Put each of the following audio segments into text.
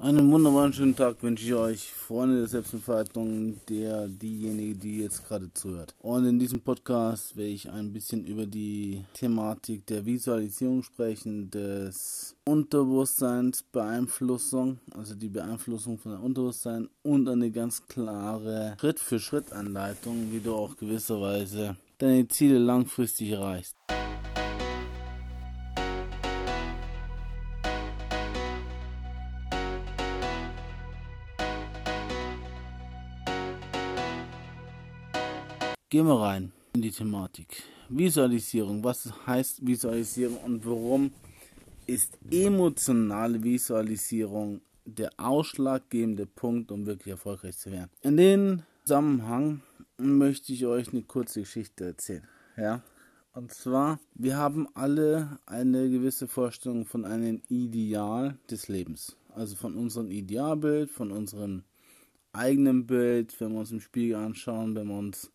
Einen wunderbaren schönen Tag wünsche ich euch, Freunde der Selbstentfaltung, der, diejenige, die jetzt gerade zuhört. Und in diesem Podcast werde ich ein bisschen über die Thematik der Visualisierung sprechen, des Unterbewusstseins Beeinflussung, also die Beeinflussung von der Unterbewusstsein und eine ganz klare Schritt-für-Schritt-Anleitung, wie du auch gewisserweise deine Ziele langfristig erreichst. Gehen wir rein in die Thematik. Visualisierung. Was heißt Visualisierung und warum ist emotionale Visualisierung der ausschlaggebende Punkt, um wirklich erfolgreich zu werden? In dem Zusammenhang möchte ich euch eine kurze Geschichte erzählen. Ja, und zwar, wir haben alle eine gewisse Vorstellung von einem Ideal des Lebens. Also von unserem Idealbild, von unserem eigenen Bild, wenn wir uns im Spiegel anschauen, wenn wir uns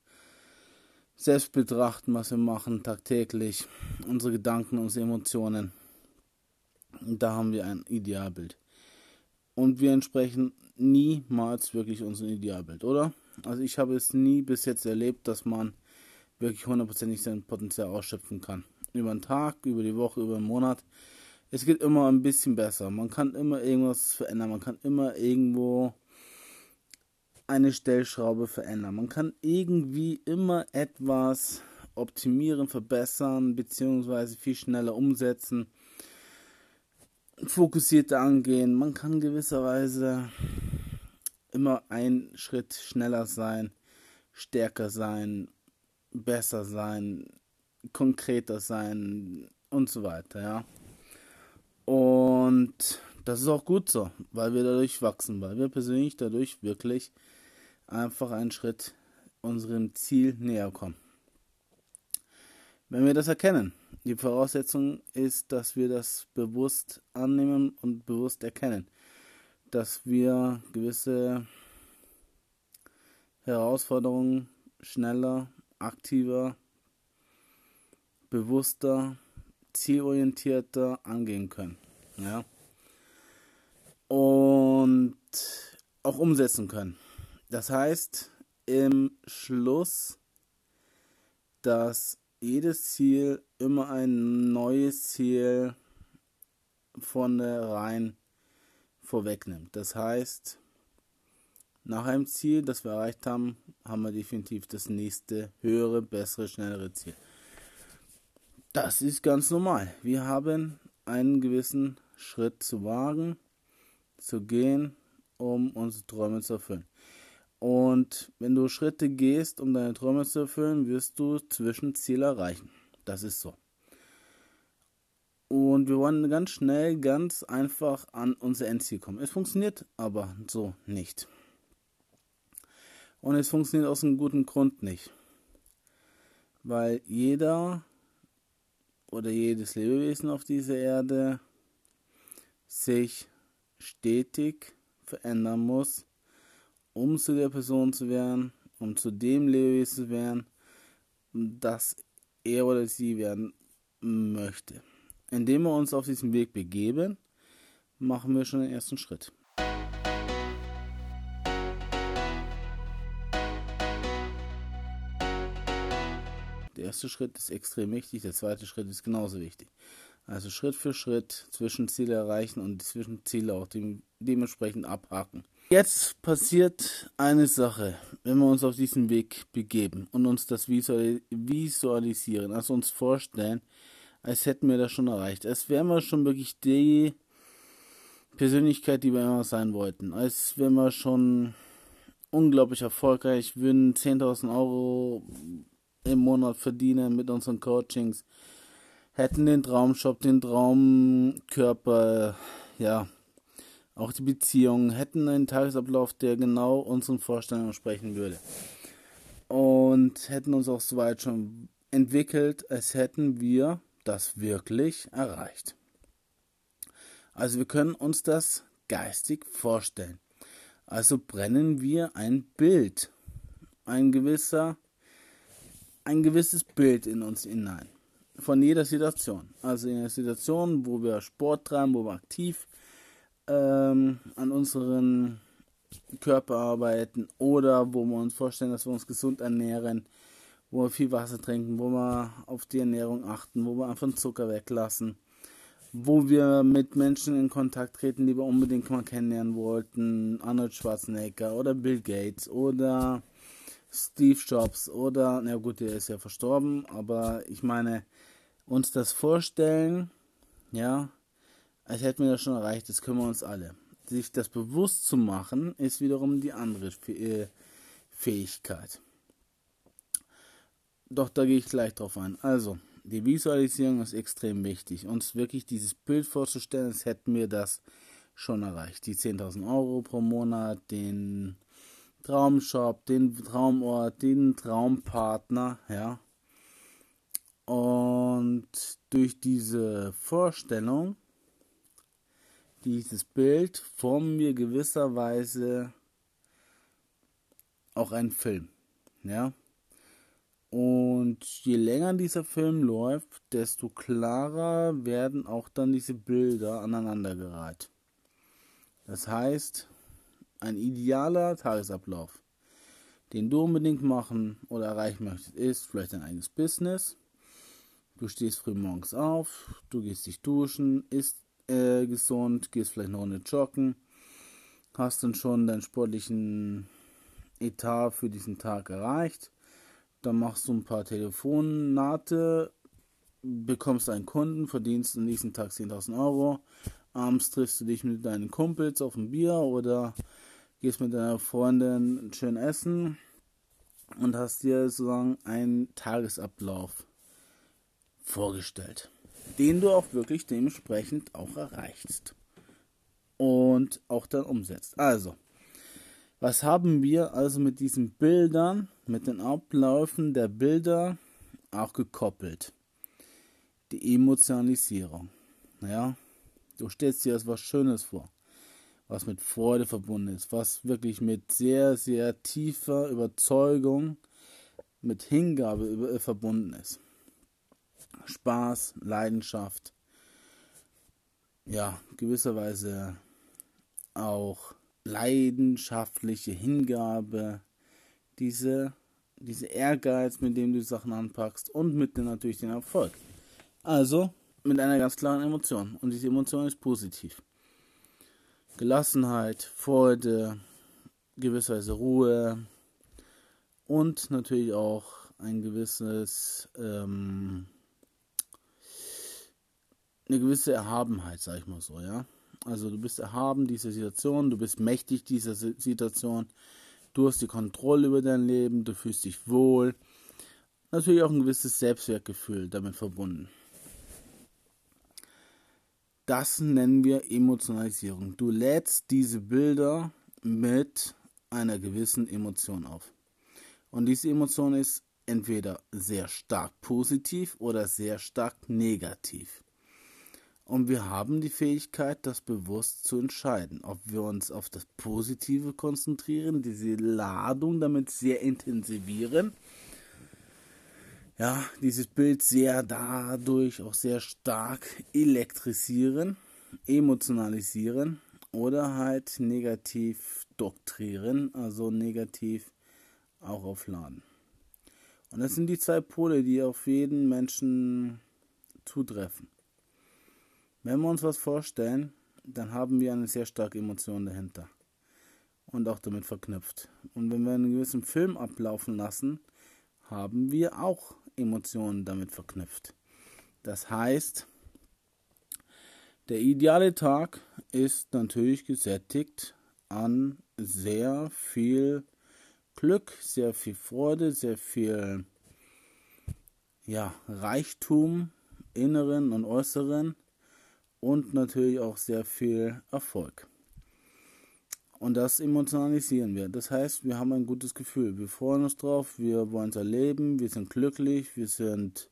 selbst betrachten, was wir machen tagtäglich, unsere Gedanken, unsere Emotionen. Und da haben wir ein Idealbild. Und wir entsprechen niemals wirklich unserem Idealbild, oder? Also ich habe es nie bis jetzt erlebt, dass man wirklich hundertprozentig sein Potenzial ausschöpfen kann. Über den Tag, über die Woche, über den Monat. Es geht immer ein bisschen besser. Man kann immer irgendwas verändern. Man kann immer irgendwo eine Stellschraube verändern. Man kann irgendwie immer etwas optimieren, verbessern, beziehungsweise viel schneller umsetzen, fokussierter angehen. Man kann gewisserweise immer einen Schritt schneller sein, stärker sein, besser sein, konkreter sein und so weiter, ja. Und das ist auch gut so, weil wir dadurch wachsen, weil wir persönlich dadurch wirklich einfach einen Schritt unserem Ziel näher kommen. Wenn wir das erkennen, die Voraussetzung ist, dass wir das bewusst annehmen und bewusst erkennen, dass wir gewisse Herausforderungen schneller, aktiver, bewusster, zielorientierter angehen können. Ja? Und auch umsetzen können. Das heißt im Schluss, dass jedes Ziel immer ein neues Ziel von der rein vorwegnimmt. Das heißt, nach einem Ziel, das wir erreicht haben, haben wir definitiv das nächste höhere, bessere, schnellere Ziel. Das ist ganz normal. Wir haben einen gewissen Schritt zu wagen, zu gehen, um unsere Träume zu erfüllen. Und wenn du Schritte gehst, um deine Träume zu erfüllen, wirst du Zwischenziele erreichen. Das ist so. Und wir wollen ganz schnell, ganz einfach an unser Endziel kommen. Es funktioniert aber so nicht. Und es funktioniert aus einem guten Grund nicht. Weil jeder oder jedes Lebewesen auf dieser Erde sich stetig verändern muss um zu der Person zu werden, um zu dem Lebewesen zu werden, das er oder sie werden möchte. Indem wir uns auf diesen Weg begeben, machen wir schon den ersten Schritt. Der erste Schritt ist extrem wichtig, der zweite Schritt ist genauso wichtig. Also Schritt für Schritt Zwischenziele erreichen und die Zwischenziele auch dementsprechend abhaken. Jetzt passiert eine Sache, wenn wir uns auf diesen Weg begeben und uns das visualisieren, also uns vorstellen, als hätten wir das schon erreicht. Als wären wir schon wirklich die Persönlichkeit, die wir immer sein wollten. Als wären wir schon unglaublich erfolgreich, würden 10.000 Euro im Monat verdienen mit unseren Coachings, hätten den Traumshop, den Traumkörper, ja, auch die Beziehungen hätten einen Tagesablauf, der genau unseren Vorstellungen entsprechen würde. Und hätten uns auch so weit schon entwickelt, als hätten wir das wirklich erreicht. Also wir können uns das geistig vorstellen. Also brennen wir ein Bild, ein gewisser, ein gewisses Bild in uns hinein. Von jeder Situation. Also in einer Situation, wo wir Sport treiben, wo wir aktiv ähm, an unseren Körper arbeiten oder wo wir uns vorstellen, dass wir uns gesund ernähren, wo wir viel Wasser trinken, wo wir auf die Ernährung achten, wo wir einfach Zucker weglassen, wo wir mit Menschen in Kontakt treten, die wir unbedingt mal kennenlernen wollten, Arnold Schwarzenegger oder Bill Gates oder Steve Jobs oder, na gut, der ist ja verstorben, aber ich meine, uns das vorstellen, ja, als hätten wir das schon erreicht, das können wir uns alle. Sich das bewusst zu machen, ist wiederum die andere äh, Fähigkeit. Doch da gehe ich gleich drauf ein. Also, die Visualisierung ist extrem wichtig. Uns wirklich dieses Bild vorzustellen, als hätten wir das schon erreicht. Die 10.000 Euro pro Monat, den Traumshop, den Traumort, den Traumpartner, ja. Und durch diese Vorstellung, dieses Bild, formen wir gewisserweise auch einen Film, ja. Und je länger dieser Film läuft, desto klarer werden auch dann diese Bilder aneinandergereiht. Das heißt, ein idealer Tagesablauf, den du unbedingt machen oder erreichen möchtest, ist vielleicht ein eigenes Business. Du stehst früh morgens auf, du gehst dich duschen, isst äh, gesund, gehst vielleicht noch eine joggen, hast dann schon deinen sportlichen Etat für diesen Tag erreicht. Dann machst du ein paar Telefonate, bekommst einen Kunden, verdienst am nächsten Tag 10.000 Euro. Abends triffst du dich mit deinen Kumpels auf ein Bier oder gehst mit deiner Freundin schön essen und hast dir sozusagen einen Tagesablauf vorgestellt, den du auch wirklich dementsprechend auch erreichst und auch dann umsetzt. Also, was haben wir also mit diesen Bildern, mit den Abläufen der Bilder auch gekoppelt? Die Emotionalisierung. Ja, du stellst dir das was Schönes vor was mit Freude verbunden ist, was wirklich mit sehr, sehr tiefer Überzeugung, mit Hingabe äh, verbunden ist. Spaß, Leidenschaft, ja, gewisserweise auch leidenschaftliche Hingabe, diese, diese Ehrgeiz, mit dem du Sachen anpackst und mit dem natürlich den Erfolg. Also mit einer ganz klaren Emotion. Und diese Emotion ist positiv. Gelassenheit, Freude, gewisserweise Ruhe und natürlich auch ein gewisses, ähm, eine gewisse Erhabenheit, sag ich mal so, ja. Also du bist erhaben dieser Situation, du bist mächtig dieser Situation, du hast die Kontrolle über dein Leben, du fühlst dich wohl. Natürlich auch ein gewisses Selbstwertgefühl damit verbunden. Das nennen wir Emotionalisierung. Du lädst diese Bilder mit einer gewissen Emotion auf. Und diese Emotion ist entweder sehr stark positiv oder sehr stark negativ. Und wir haben die Fähigkeit, das bewusst zu entscheiden, ob wir uns auf das Positive konzentrieren, diese Ladung damit sehr intensivieren ja, dieses Bild sehr dadurch auch sehr stark elektrisieren, emotionalisieren oder halt negativ doktrieren, also negativ auch aufladen. Und das sind die zwei Pole, die auf jeden Menschen zutreffen. Wenn wir uns was vorstellen, dann haben wir eine sehr starke Emotion dahinter und auch damit verknüpft. Und wenn wir einen gewissen Film ablaufen lassen, haben wir auch Emotionen damit verknüpft. Das heißt, der ideale Tag ist natürlich gesättigt an sehr viel Glück, sehr viel Freude, sehr viel ja, Reichtum, inneren und äußeren und natürlich auch sehr viel Erfolg. Und das emotionalisieren wir. Das heißt, wir haben ein gutes Gefühl. Wir freuen uns drauf, wir wollen es erleben, wir sind glücklich, wir sind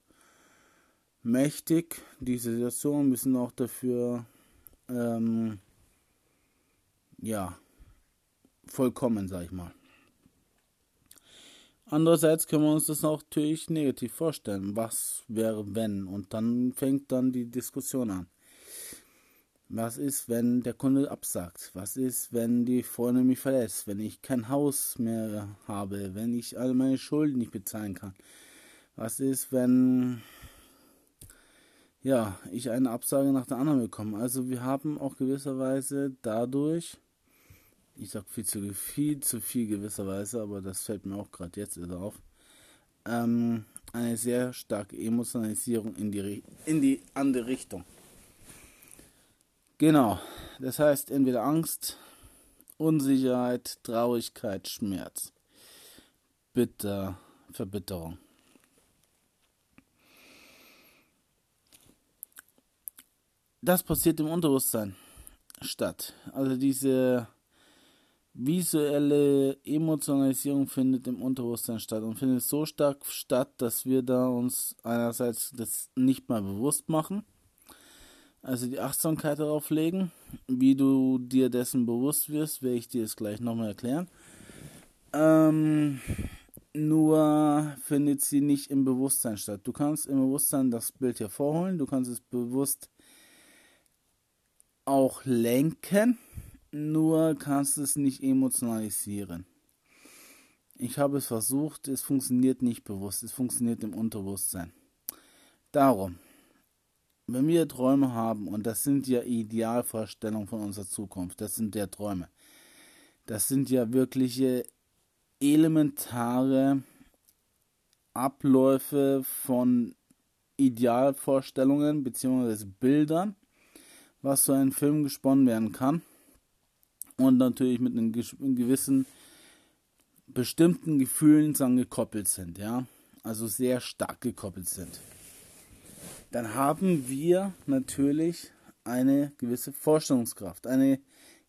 mächtig. Diese Situation, wir sind auch dafür, ähm, ja, vollkommen, sag ich mal. Andererseits können wir uns das natürlich negativ vorstellen. Was wäre, wenn? Und dann fängt dann die Diskussion an. Was ist, wenn der Kunde absagt? Was ist, wenn die Freundin mich verlässt? Wenn ich kein Haus mehr habe? Wenn ich alle meine Schulden nicht bezahlen kann? Was ist, wenn ja, ich eine Absage nach der anderen bekomme? Also wir haben auch gewisserweise dadurch, ich sag viel zu viel, zu viel gewisserweise, aber das fällt mir auch gerade jetzt auf, ähm, eine sehr starke Emotionalisierung in die, in die andere Richtung. Genau, das heißt entweder Angst, Unsicherheit, Traurigkeit, Schmerz, Bitter, Verbitterung. Das passiert im Unterbewusstsein statt. Also diese visuelle Emotionalisierung findet im Unterbewusstsein statt und findet so stark statt, dass wir da uns einerseits das nicht mal bewusst machen also die Achtsamkeit darauf legen. Wie du dir dessen bewusst wirst, werde ich dir jetzt gleich nochmal erklären. Ähm, nur findet sie nicht im Bewusstsein statt. Du kannst im Bewusstsein das Bild hervorholen, du kannst es bewusst auch lenken, nur kannst es nicht emotionalisieren. Ich habe es versucht, es funktioniert nicht bewusst, es funktioniert im Unterbewusstsein. Darum, wenn wir Träume haben, und das sind ja Idealvorstellungen von unserer Zukunft, das sind ja Träume, das sind ja wirkliche elementare Abläufe von Idealvorstellungen bzw. Bildern, was so ein Film gesponnen werden kann und natürlich mit einem gewissen bestimmten Gefühlen dann gekoppelt sind, ja, also sehr stark gekoppelt sind dann haben wir natürlich eine gewisse Vorstellungskraft, eine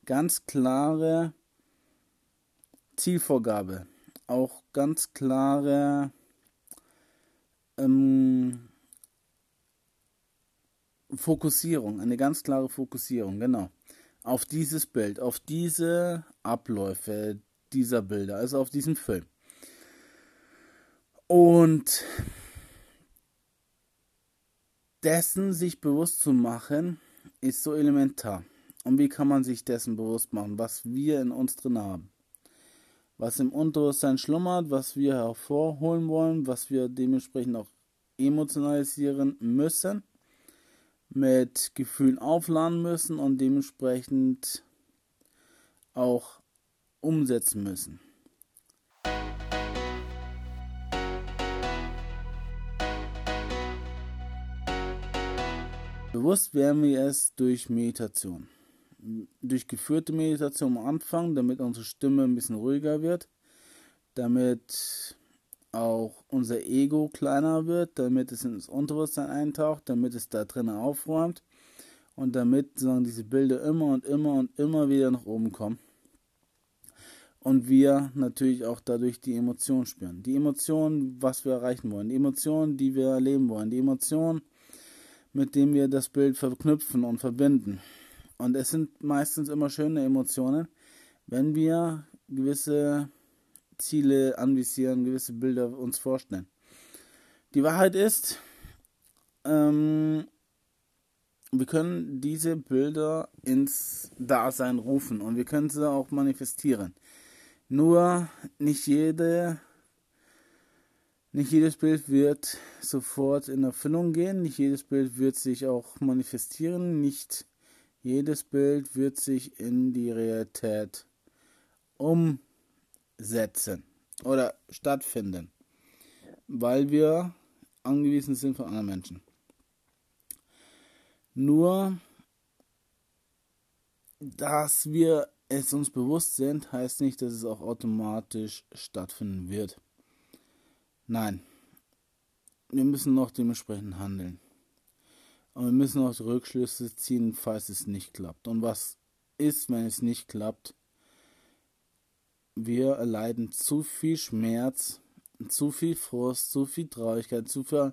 ganz klare Zielvorgabe, auch ganz klare ähm, Fokussierung, eine ganz klare Fokussierung, genau, auf dieses Bild, auf diese Abläufe dieser Bilder, also auf diesen Film. Und dessen sich bewusst zu machen, ist so elementar. Und wie kann man sich dessen bewusst machen, was wir in uns drin haben? Was im Unterbewusstsein schlummert, was wir hervorholen wollen, was wir dementsprechend auch emotionalisieren müssen, mit Gefühlen aufladen müssen und dementsprechend auch umsetzen müssen. Bewusst werden wir es durch Meditation. Durch geführte Meditation am Anfang, damit unsere Stimme ein bisschen ruhiger wird, damit auch unser Ego kleiner wird, damit es ins Unterbewusstsein eintaucht, damit es da drinnen aufräumt und damit sagen diese Bilder immer und immer und immer wieder nach oben kommen. Und wir natürlich auch dadurch die Emotionen spüren. Die Emotionen, was wir erreichen wollen, die Emotionen, die wir erleben wollen, die Emotionen, mit dem wir das Bild verknüpfen und verbinden. Und es sind meistens immer schöne Emotionen, wenn wir gewisse Ziele anvisieren, gewisse Bilder uns vorstellen. Die Wahrheit ist, ähm, wir können diese Bilder ins Dasein rufen und wir können sie auch manifestieren. Nur nicht jede nicht jedes Bild wird sofort in Erfüllung gehen, nicht jedes Bild wird sich auch manifestieren, nicht jedes Bild wird sich in die Realität umsetzen oder stattfinden, weil wir angewiesen sind von anderen Menschen. Nur, dass wir es uns bewusst sind, heißt nicht, dass es auch automatisch stattfinden wird. Nein, wir müssen noch dementsprechend handeln. Und wir müssen auch Rückschlüsse ziehen, falls es nicht klappt. Und was ist, wenn es nicht klappt? Wir erleiden zu viel Schmerz, zu viel Frust, zu viel Traurigkeit, zu viel,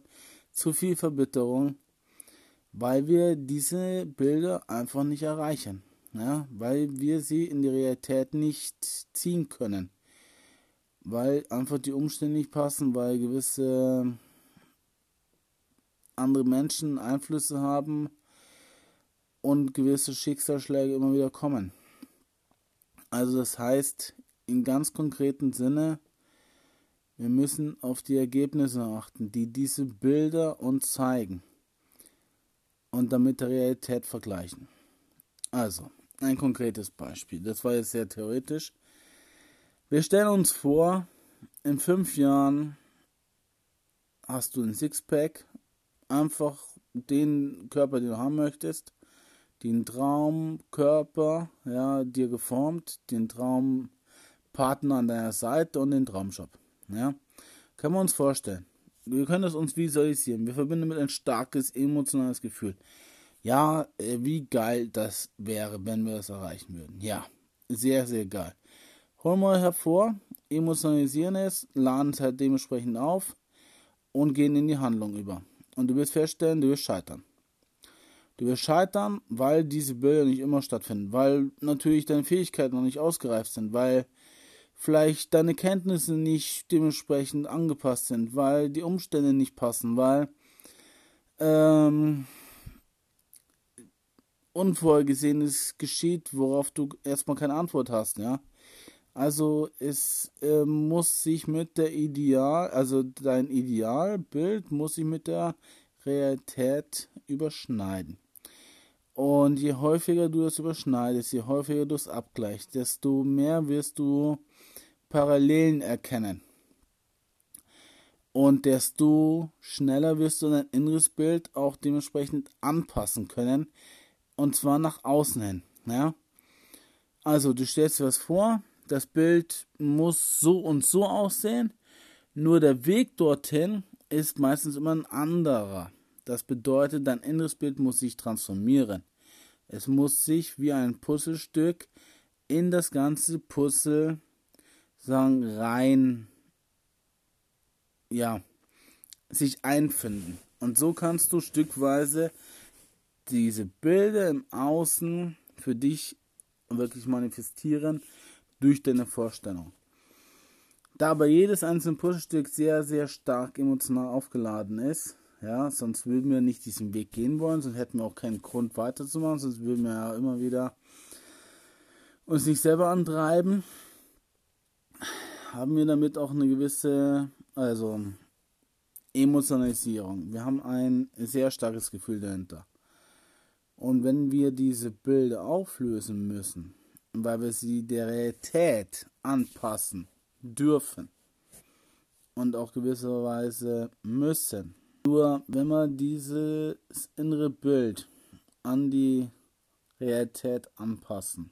zu viel Verbitterung, weil wir diese Bilder einfach nicht erreichen. Ja, weil wir sie in die Realität nicht ziehen können weil einfach die Umstände nicht passen, weil gewisse andere Menschen Einflüsse haben und gewisse Schicksalsschläge immer wieder kommen. Also das heißt, in ganz konkreten Sinne, wir müssen auf die Ergebnisse achten, die diese Bilder uns zeigen und damit der Realität vergleichen. Also, ein konkretes Beispiel. Das war jetzt sehr theoretisch. Wir stellen uns vor, in fünf Jahren hast du ein Sixpack, einfach den Körper, den du haben möchtest, den Traumkörper, ja, dir geformt, den Traumpartner an deiner Seite und den Traumshop. Ja, können wir uns vorstellen. Wir können es uns visualisieren. Wir verbinden mit ein starkes emotionales Gefühl. Ja, äh, wie geil das wäre, wenn wir das erreichen würden. Ja, sehr, sehr geil. Holen wir hervor, emotionalisieren es, laden es halt dementsprechend auf und gehen in die Handlung über. Und du wirst feststellen, du wirst scheitern. Du wirst scheitern, weil diese Bilder nicht immer stattfinden, weil natürlich deine Fähigkeiten noch nicht ausgereift sind, weil vielleicht deine Kenntnisse nicht dementsprechend angepasst sind, weil die Umstände nicht passen, weil ähm, Unvorhergesehenes geschieht, worauf du erstmal keine Antwort hast, ja. Also es äh, muss sich mit der Ideal, also dein Idealbild muss sich mit der Realität überschneiden. Und je häufiger du es überschneidest, je häufiger du es abgleichst, desto mehr wirst du Parallelen erkennen. Und desto schneller wirst du dein inneres Bild auch dementsprechend anpassen können. Und zwar nach außen hin. Ja? Also du stellst dir was vor, das Bild muss so und so aussehen, nur der Weg dorthin ist meistens immer ein anderer. Das bedeutet, dein inneres Bild muss sich transformieren. Es muss sich wie ein Puzzlestück in das ganze Puzzle sagen, rein, ja, sich einfinden. Und so kannst du stückweise diese Bilder im Außen für dich wirklich manifestieren durch deine Vorstellung. Da aber jedes einzelne Puzzlestück sehr, sehr stark emotional aufgeladen ist, ja, sonst würden wir nicht diesen Weg gehen wollen, sonst hätten wir auch keinen Grund weiterzumachen, sonst würden wir ja immer wieder uns nicht selber antreiben. Haben wir damit auch eine gewisse, also Emotionalisierung. Wir haben ein sehr starkes Gefühl dahinter. Und wenn wir diese Bilder auflösen müssen, weil wir sie der Realität anpassen dürfen und auch gewisserweise müssen, nur wenn wir dieses innere Bild an die Realität anpassen,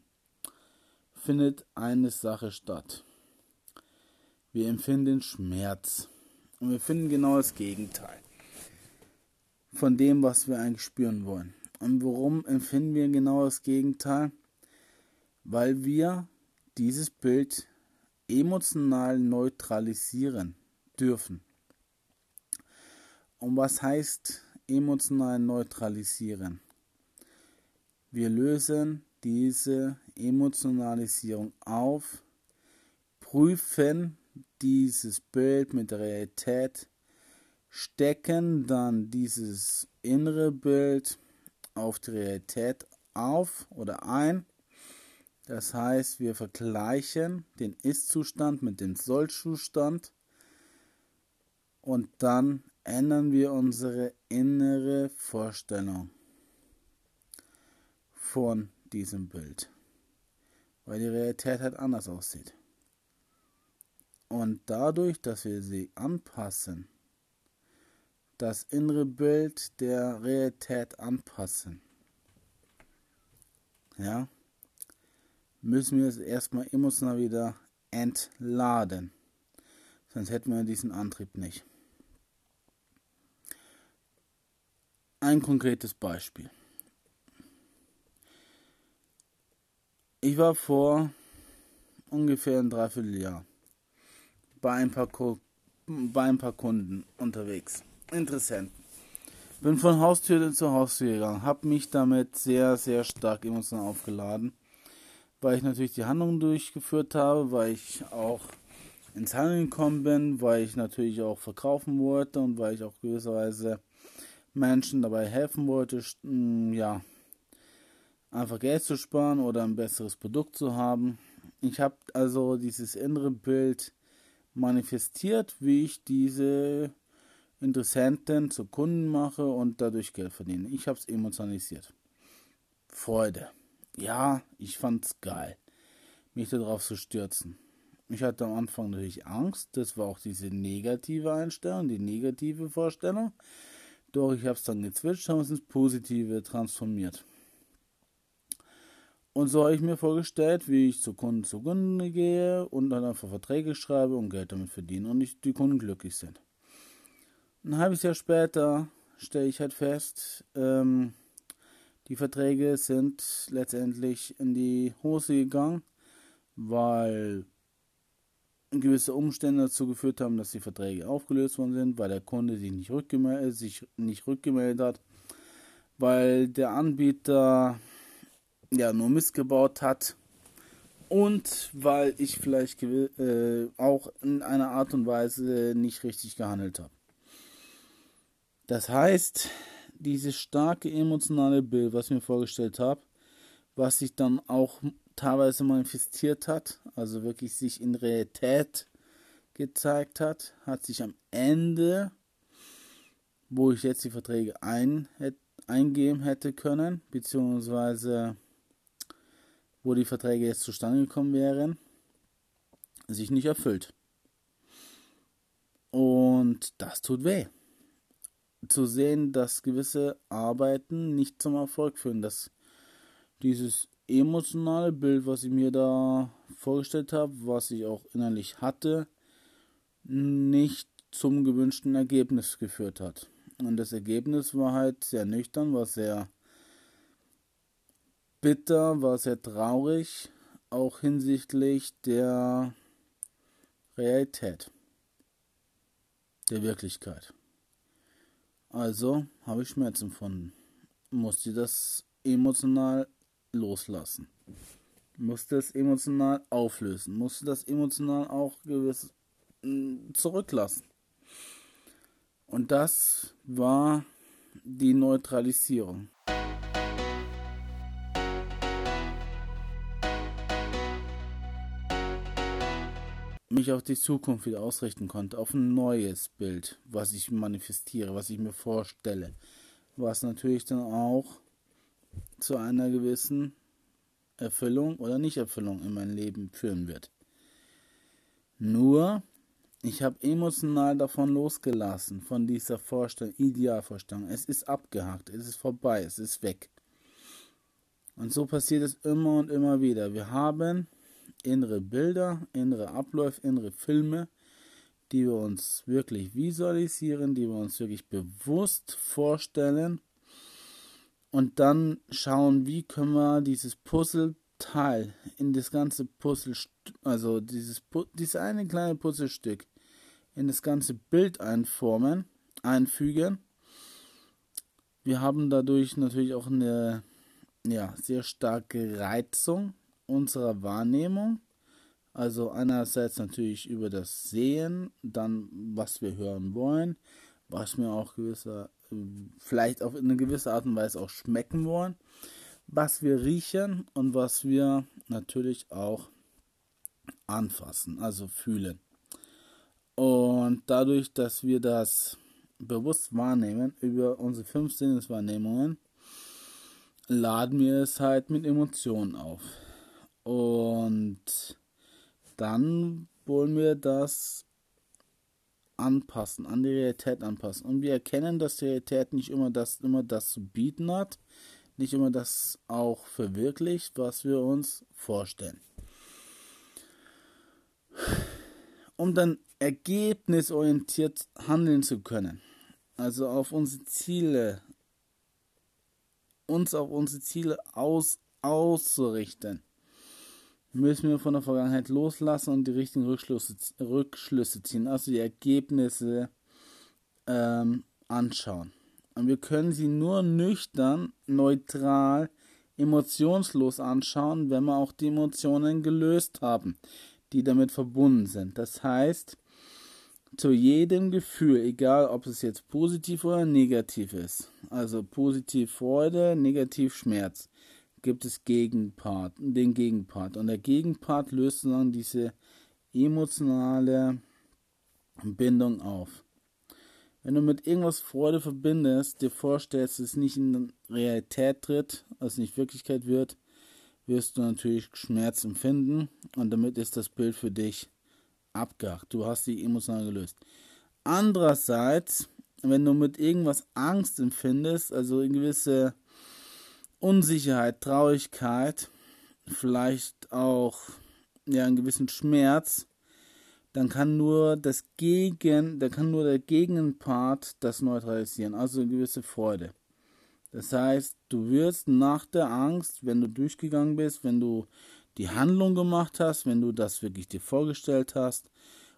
findet eine Sache statt. Wir empfinden Schmerz. Und wir finden genau das Gegenteil von dem, was wir eigentlich spüren wollen. Und warum empfinden wir genau das Gegenteil? Weil wir dieses Bild emotional neutralisieren dürfen. Und was heißt emotional neutralisieren? Wir lösen diese Emotionalisierung auf, prüfen dieses Bild mit der Realität, stecken dann dieses innere Bild auf die Realität auf oder ein. Das heißt, wir vergleichen den Ist-Zustand mit dem Soll-Zustand und dann ändern wir unsere innere Vorstellung von diesem Bild, weil die Realität halt anders aussieht. Und dadurch, dass wir sie anpassen, das innere Bild der Realität anpassen, ja, müssen wir es erstmal emotional wieder entladen. Sonst hätten wir diesen Antrieb nicht. Ein konkretes Beispiel. Ich war vor ungefähr ein Dreivierteljahr bei ein paar, bei ein paar Kunden unterwegs. Interessant. Bin von Haustür zu Haustür gegangen, habe mich damit sehr, sehr stark emotional aufgeladen, weil ich natürlich die Handlung durchgeführt habe, weil ich auch ins Handeln gekommen bin, weil ich natürlich auch verkaufen wollte und weil ich auch gewisserweise Menschen dabei helfen wollte, ja, einfach Geld zu sparen oder ein besseres Produkt zu haben. Ich habe also dieses innere Bild manifestiert, wie ich diese Interessenten zu Kunden mache und dadurch Geld verdiene. Ich habe es emotionalisiert. Freude. Ja, ich fand's geil, mich darauf zu stürzen. Ich hatte am Anfang natürlich Angst, das war auch diese negative Einstellung, die negative Vorstellung. Doch ich habe es dann gezwitscht, haben es ins Positive transformiert. Und so habe ich mir vorgestellt, wie ich zu Kunden zu Kunden gehe und dann einfach Verträge schreibe und Geld damit verdiene und nicht die Kunden glücklich sind. Ein halbes Jahr später stelle ich halt fest, ähm, die Verträge sind letztendlich in die Hose gegangen, weil gewisse Umstände dazu geführt haben, dass die Verträge aufgelöst worden sind, weil der Kunde sich nicht, rückgemeldet, sich nicht rückgemeldet hat, weil der Anbieter ja nur missgebaut hat und weil ich vielleicht äh, auch in einer Art und Weise nicht richtig gehandelt habe. Das heißt, dieses starke emotionale Bild, was ich mir vorgestellt habe, was sich dann auch teilweise manifestiert hat, also wirklich sich in Realität gezeigt hat, hat sich am Ende, wo ich jetzt die Verträge ein, eingeben hätte können, beziehungsweise wo die Verträge jetzt zustande gekommen wären, sich nicht erfüllt. Und das tut weh. Zu sehen, dass gewisse Arbeiten nicht zum Erfolg führen, dass dieses emotionale Bild, was ich mir da vorgestellt habe, was ich auch innerlich hatte, nicht zum gewünschten Ergebnis geführt hat. Und das Ergebnis war halt sehr nüchtern, war sehr bitter, war sehr traurig, auch hinsichtlich der Realität, der Wirklichkeit. Also habe ich Schmerzen empfunden, musste das emotional loslassen, musste es emotional auflösen, musste das emotional auch gewiss mm, zurücklassen. Und das war die Neutralisierung. Mich auf die Zukunft wieder ausrichten konnte, auf ein neues Bild, was ich manifestiere, was ich mir vorstelle, was natürlich dann auch zu einer gewissen Erfüllung oder Nichterfüllung in mein Leben führen wird. Nur, ich habe emotional davon losgelassen, von dieser Vorstellung, Idealvorstellung. Es ist abgehakt, es ist vorbei, es ist weg. Und so passiert es immer und immer wieder. Wir haben innere Bilder, innere Abläufe, innere Filme, die wir uns wirklich visualisieren, die wir uns wirklich bewusst vorstellen und dann schauen, wie können wir dieses Puzzleteil in das ganze Puzzle, also dieses, dieses eine kleine Puzzlestück in das ganze Bild einformen, einfügen. Wir haben dadurch natürlich auch eine ja, sehr starke Reizung unserer Wahrnehmung. Also einerseits natürlich über das Sehen, dann was wir hören wollen, was wir auch gewisser, vielleicht auf eine gewisse Art und Weise auch schmecken wollen, was wir riechen und was wir natürlich auch anfassen, also fühlen. Und dadurch, dass wir das bewusst wahrnehmen über unsere fünf Sinneswahrnehmungen, laden wir es halt mit Emotionen auf. Und dann wollen wir das anpassen, an die Realität anpassen. Und wir erkennen, dass die Realität nicht immer das, immer das zu bieten hat, nicht immer das auch verwirklicht, was wir uns vorstellen. Um dann ergebnisorientiert handeln zu können, also auf unsere Ziele, uns auf unsere Ziele aus, auszurichten, müssen wir von der Vergangenheit loslassen und die richtigen Rückschlüsse, Rückschlüsse ziehen, also die Ergebnisse ähm, anschauen. Und wir können sie nur nüchtern, neutral, emotionslos anschauen, wenn wir auch die Emotionen gelöst haben, die damit verbunden sind. Das heißt, zu jedem Gefühl, egal ob es jetzt positiv oder negativ ist, also positiv Freude, negativ Schmerz, gibt es Gegenpart, den Gegenpart. Und der Gegenpart löst dann diese emotionale Bindung auf. Wenn du mit irgendwas Freude verbindest, dir vorstellst, dass es nicht in Realität tritt, also nicht Wirklichkeit wird, wirst du natürlich Schmerz empfinden und damit ist das Bild für dich abgehakt. Du hast die emotional gelöst. Andererseits, wenn du mit irgendwas Angst empfindest, also eine gewisse Unsicherheit, Traurigkeit, vielleicht auch ja, einen gewissen Schmerz, dann kann nur das Gegen, dann kann nur der Gegenpart das neutralisieren, also eine gewisse Freude. Das heißt, du wirst nach der Angst, wenn du durchgegangen bist, wenn du die Handlung gemacht hast, wenn du das wirklich dir vorgestellt hast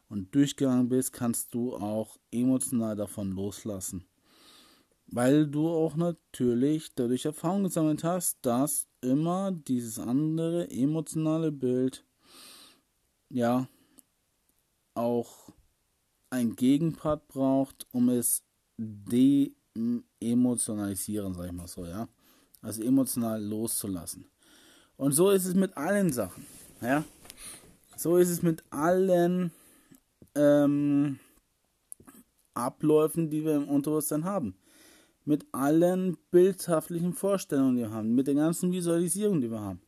und durchgegangen bist, kannst du auch emotional davon loslassen. Weil du auch natürlich dadurch Erfahrung gesammelt hast, dass immer dieses andere emotionale Bild ja auch ein Gegenpart braucht, um es de-emotionalisieren, sag ich mal so, ja. Also emotional loszulassen. Und so ist es mit allen Sachen, ja. So ist es mit allen ähm, Abläufen, die wir im Unterbewusstsein haben. Mit allen bildhaftlichen Vorstellungen, die wir haben. Mit der ganzen Visualisierung, die wir haben.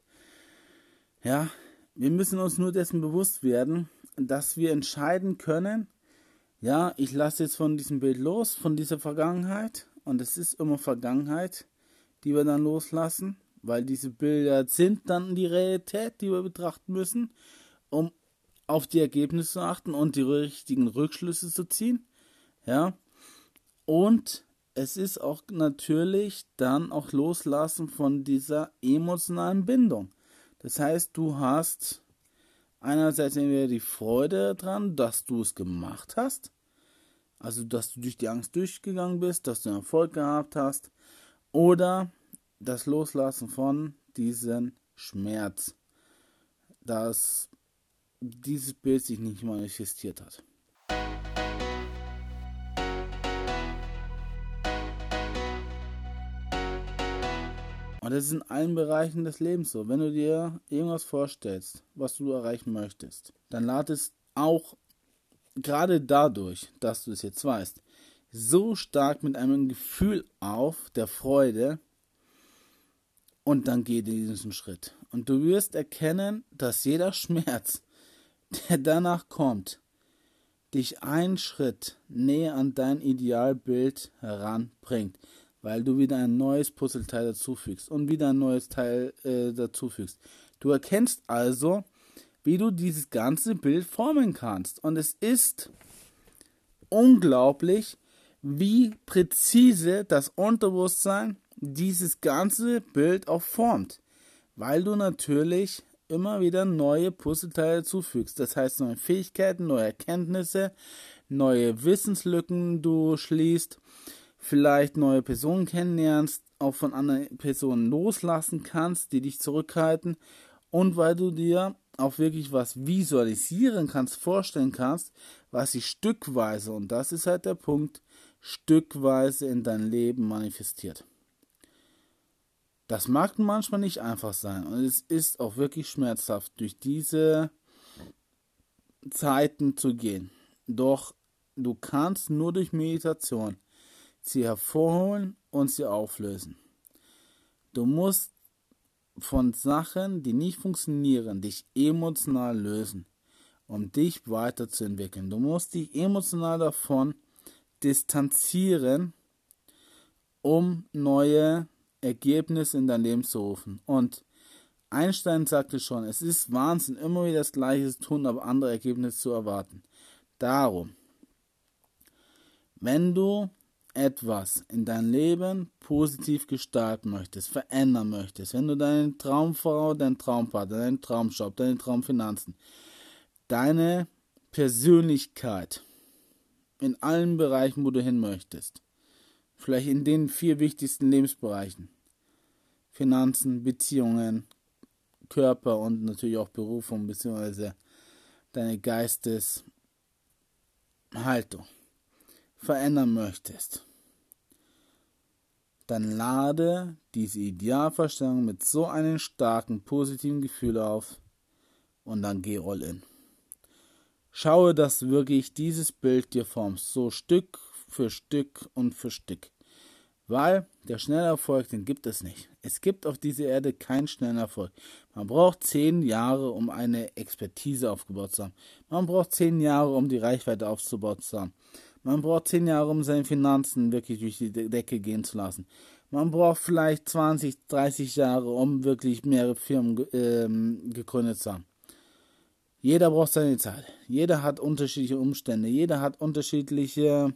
Ja, wir müssen uns nur dessen bewusst werden, dass wir entscheiden können, ja, ich lasse jetzt von diesem Bild los, von dieser Vergangenheit. Und es ist immer Vergangenheit, die wir dann loslassen, weil diese Bilder sind dann die Realität, die wir betrachten müssen, um auf die Ergebnisse zu achten und die richtigen Rückschlüsse zu ziehen. Ja. Und es ist auch natürlich dann auch loslassen von dieser emotionalen Bindung. Das heißt, du hast einerseits entweder die Freude daran, dass du es gemacht hast, also dass du durch die Angst durchgegangen bist, dass du Erfolg gehabt hast, oder das Loslassen von diesem Schmerz, dass dieses Bild sich nicht manifestiert hat. Und das ist in allen Bereichen des Lebens so. Wenn du dir irgendwas vorstellst, was du erreichen möchtest, dann lad es auch gerade dadurch, dass du es jetzt weißt, so stark mit einem Gefühl auf der Freude und dann geh diesen Schritt. Und du wirst erkennen, dass jeder Schmerz, der danach kommt, dich einen Schritt näher an dein Idealbild heranbringt weil du wieder ein neues Puzzleteil dazufügst und wieder ein neues Teil äh, dazufügst. Du erkennst also, wie du dieses ganze Bild formen kannst. Und es ist unglaublich, wie präzise das Unterbewusstsein dieses ganze Bild auch formt. Weil du natürlich immer wieder neue Puzzleteile zufügst. Das heißt neue Fähigkeiten, neue Erkenntnisse, neue Wissenslücken du schließt vielleicht neue Personen kennenlernst, auch von anderen Personen loslassen kannst, die dich zurückhalten und weil du dir auch wirklich was visualisieren kannst, vorstellen kannst, was sich stückweise, und das ist halt der Punkt, stückweise in dein Leben manifestiert. Das mag manchmal nicht einfach sein und es ist auch wirklich schmerzhaft, durch diese Zeiten zu gehen. Doch du kannst nur durch Meditation sie hervorholen und sie auflösen. Du musst von Sachen, die nicht funktionieren, dich emotional lösen, um dich weiterzuentwickeln. Du musst dich emotional davon distanzieren, um neue Ergebnisse in dein Leben zu rufen. Und Einstein sagte schon, es ist Wahnsinn, immer wieder das Gleiche zu tun, aber andere Ergebnisse zu erwarten. Darum, wenn du etwas in dein Leben positiv gestalten möchtest, verändern möchtest, wenn du deine Traumfrau, deinen Traumpartner, deinen Traumjob, deine Traumfinanzen, deine Persönlichkeit in allen Bereichen, wo du hin möchtest, vielleicht in den vier wichtigsten Lebensbereichen, Finanzen, Beziehungen, Körper und natürlich auch Berufung bzw. deine Geisteshaltung verändern möchtest, dann lade diese Idealvorstellung mit so einem starken positiven Gefühl auf und dann geh all in. Schaue, dass wirklich dieses Bild dir formst, so Stück für Stück und für Stück. Weil der schnelle Erfolg, den gibt es nicht. Es gibt auf dieser Erde keinen schnellen Erfolg. Man braucht zehn Jahre, um eine Expertise aufgebaut zu haben. Man braucht zehn Jahre, um die Reichweite aufgebaut zu haben. Man braucht zehn Jahre, um seine Finanzen wirklich durch die Decke gehen zu lassen. Man braucht vielleicht 20, 30 Jahre, um wirklich mehrere Firmen ähm, gegründet zu haben. Jeder braucht seine Zeit. Jeder hat unterschiedliche Umstände. Jeder hat unterschiedliche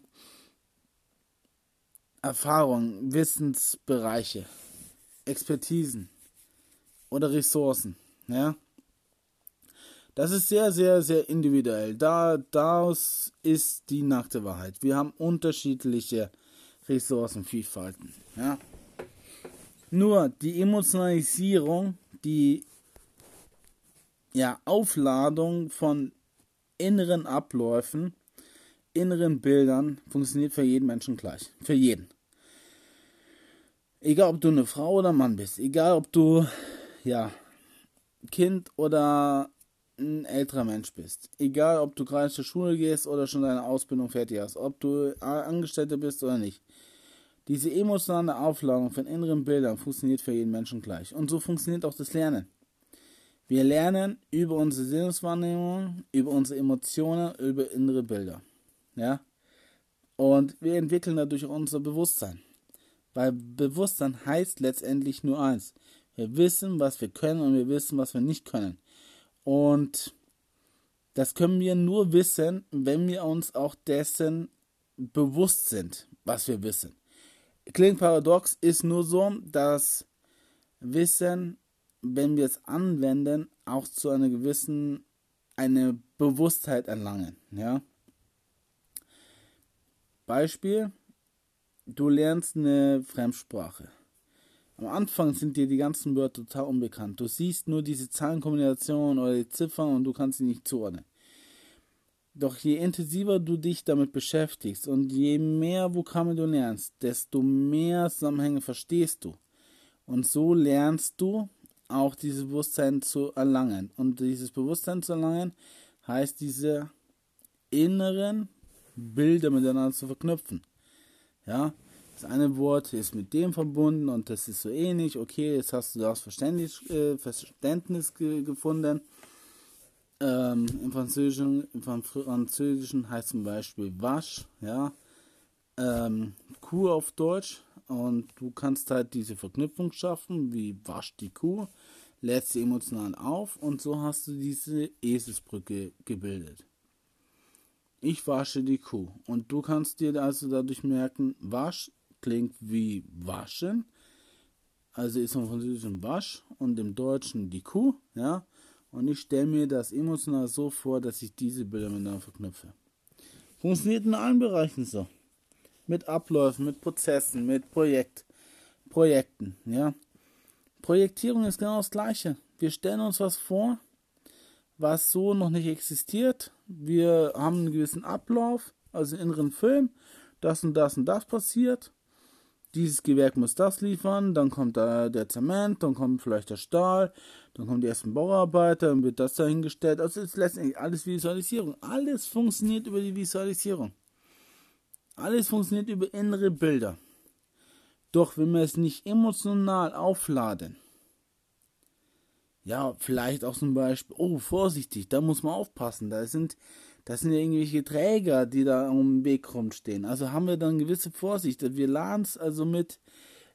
Erfahrungen, Wissensbereiche, Expertisen oder Ressourcen. Ja? Das ist sehr, sehr, sehr individuell. Da, das ist die nackte Wahrheit. Wir haben unterschiedliche Ressourcenvielfalten. Ja? Nur die Emotionalisierung, die ja, Aufladung von inneren Abläufen, inneren Bildern funktioniert für jeden Menschen gleich. Für jeden. Egal, ob du eine Frau oder Mann bist, egal, ob du ja Kind oder ein älterer Mensch bist. Egal, ob du gerade zur Schule gehst oder schon deine Ausbildung fertig hast, ob du Angestellter bist oder nicht. Diese emotionale Aufladung von inneren Bildern funktioniert für jeden Menschen gleich. Und so funktioniert auch das Lernen. Wir lernen über unsere Sinneswahrnehmung, über unsere Emotionen, über innere Bilder. Ja? Und wir entwickeln dadurch unser Bewusstsein. Weil Bewusstsein heißt letztendlich nur eins. Wir wissen, was wir können und wir wissen, was wir nicht können. Und das können wir nur wissen, wenn wir uns auch dessen bewusst sind, was wir wissen. Klingt paradox, ist nur so, dass Wissen, wenn wir es anwenden, auch zu einer gewissen eine Bewusstheit erlangen. Ja? Beispiel, du lernst eine Fremdsprache. Am Anfang sind dir die ganzen Wörter total unbekannt. Du siehst nur diese Zahlenkombinationen oder die Ziffern und du kannst sie nicht zuordnen. Doch je intensiver du dich damit beschäftigst und je mehr Vokabeln du lernst, desto mehr Zusammenhänge verstehst du. Und so lernst du auch dieses Bewusstsein zu erlangen. Und dieses Bewusstsein zu erlangen heißt diese inneren Bilder miteinander zu verknüpfen. Ja, das eine Wort ist mit dem verbunden und das ist so ähnlich. Okay, jetzt hast du das Verständnis, äh, Verständnis ge gefunden. Ähm, Im Französischen, Französischen heißt zum Beispiel Wasch, ja, ähm, Kuh auf Deutsch. Und du kannst halt diese Verknüpfung schaffen, wie wasch die Kuh, lädst sie emotional auf und so hast du diese Eselsbrücke gebildet. Ich wasche die Kuh. Und du kannst dir also dadurch merken, wasch klingt wie waschen. Also ist im Französischen wasch und im Deutschen die Kuh, ja. Und ich stelle mir das emotional so vor, dass ich diese Bilder miteinander verknüpfe. Funktioniert in allen Bereichen so. Mit Abläufen, mit Prozessen, mit Projekt, Projekten, ja. Projektierung ist genau das Gleiche. Wir stellen uns was vor, was so noch nicht existiert. Wir haben einen gewissen Ablauf, also inneren Film. Das und das und das passiert dieses Gewerk muss das liefern, dann kommt da der Zement, dann kommt vielleicht der Stahl, dann kommen die ersten Bauarbeiter, dann wird das dahingestellt. Also ist letztendlich alles Visualisierung. Alles funktioniert über die Visualisierung. Alles funktioniert über innere Bilder. Doch wenn wir es nicht emotional aufladen, ja, vielleicht auch zum Beispiel, oh, vorsichtig, da muss man aufpassen, da sind das sind ja irgendwelche Träger, die da um den Weg rumstehen. Also haben wir dann gewisse Vorsicht. Wir laden es also mit,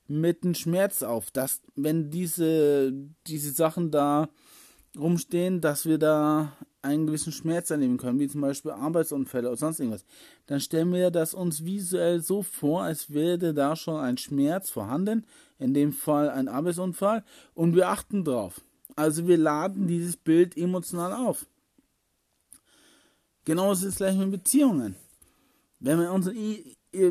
mit einem Schmerz auf, dass wenn diese, diese Sachen da rumstehen, dass wir da einen gewissen Schmerz erleben können, wie zum Beispiel Arbeitsunfälle oder sonst irgendwas, dann stellen wir das uns visuell so vor, als wäre da schon ein Schmerz vorhanden, in dem Fall ein Arbeitsunfall, und wir achten drauf. Also wir laden dieses Bild emotional auf. Genauso ist es gleich mit Beziehungen. Wenn wir unseren,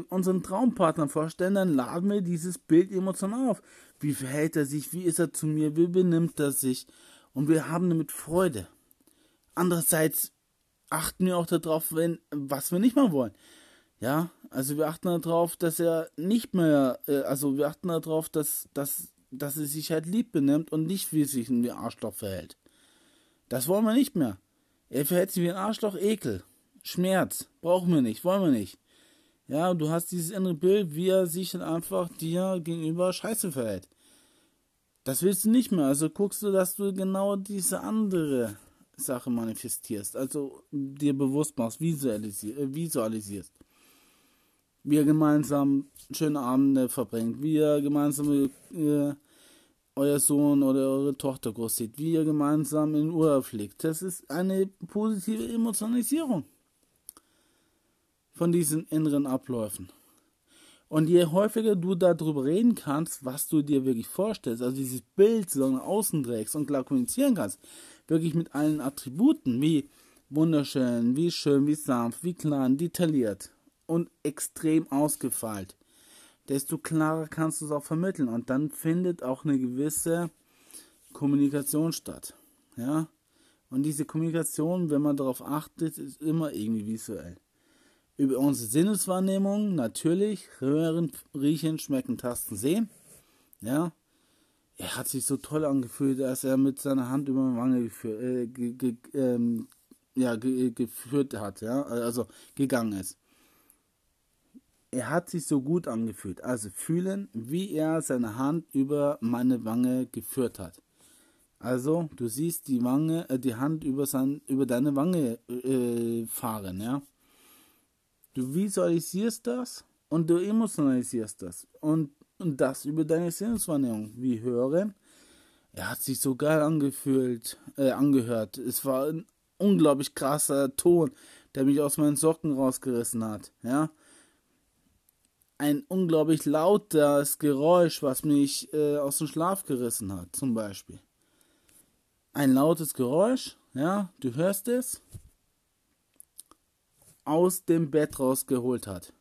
unseren Traumpartner vorstellen, dann laden wir dieses Bild emotional auf. Wie verhält er sich? Wie ist er zu mir? Wie benimmt er sich? Und wir haben damit Freude. Andererseits achten wir auch darauf, wenn, was wir nicht mal wollen. Ja, also wir achten darauf, dass er nicht mehr, äh, also wir achten darauf, dass, dass, dass er sich halt lieb benimmt und nicht wie sich ein Arschloch verhält. Das wollen wir nicht mehr. Er verhält sich wie ein Arschloch, Ekel, Schmerz, brauchen wir nicht, wollen wir nicht. Ja, du hast dieses innere Bild, wie er sich dann einfach dir gegenüber scheiße verhält. Das willst du nicht mehr. Also guckst du, dass du genau diese andere Sache manifestierst. Also dir bewusst machst, visualisier, äh, visualisierst. Wie ihr gemeinsam schöne Abende verbringt, wie ihr gemeinsam äh, euer Sohn oder eure Tochter groß sieht, wie ihr gemeinsam in Urlaub fliegt. Das ist eine positive Emotionalisierung von diesen inneren Abläufen. Und je häufiger du darüber reden kannst, was du dir wirklich vorstellst, also dieses Bild so nach außen trägst und klar kommunizieren kannst, wirklich mit allen Attributen, wie wunderschön, wie schön, wie sanft, wie klein, detailliert und extrem ausgefeilt, desto klarer kannst du es auch vermitteln. Und dann findet auch eine gewisse Kommunikation statt. Ja? Und diese Kommunikation, wenn man darauf achtet, ist immer irgendwie visuell über unsere Sinneswahrnehmung natürlich hören, riechen, schmecken, tasten, sehen. Ja, er hat sich so toll angefühlt, dass er mit seiner Hand über meine Wange geführt, äh, ge, ge, ähm, ja, ge, geführt hat, ja, also gegangen ist. Er hat sich so gut angefühlt, also fühlen, wie er seine Hand über meine Wange geführt hat. Also, du siehst die Wange, äh, die Hand über, sein, über deine Wange äh, fahren, ja. Du visualisierst das und du emotionalisierst das. Und, und das über deine Sinneswahrnehmung. Wie hören. Er hat sich so geil angefühlt, äh, angehört. Es war ein unglaublich krasser Ton, der mich aus meinen Socken rausgerissen hat. Ja. Ein unglaublich lautes Geräusch, was mich äh, aus dem Schlaf gerissen hat, zum Beispiel. Ein lautes Geräusch, ja, du hörst es, aus dem Bett rausgeholt hat.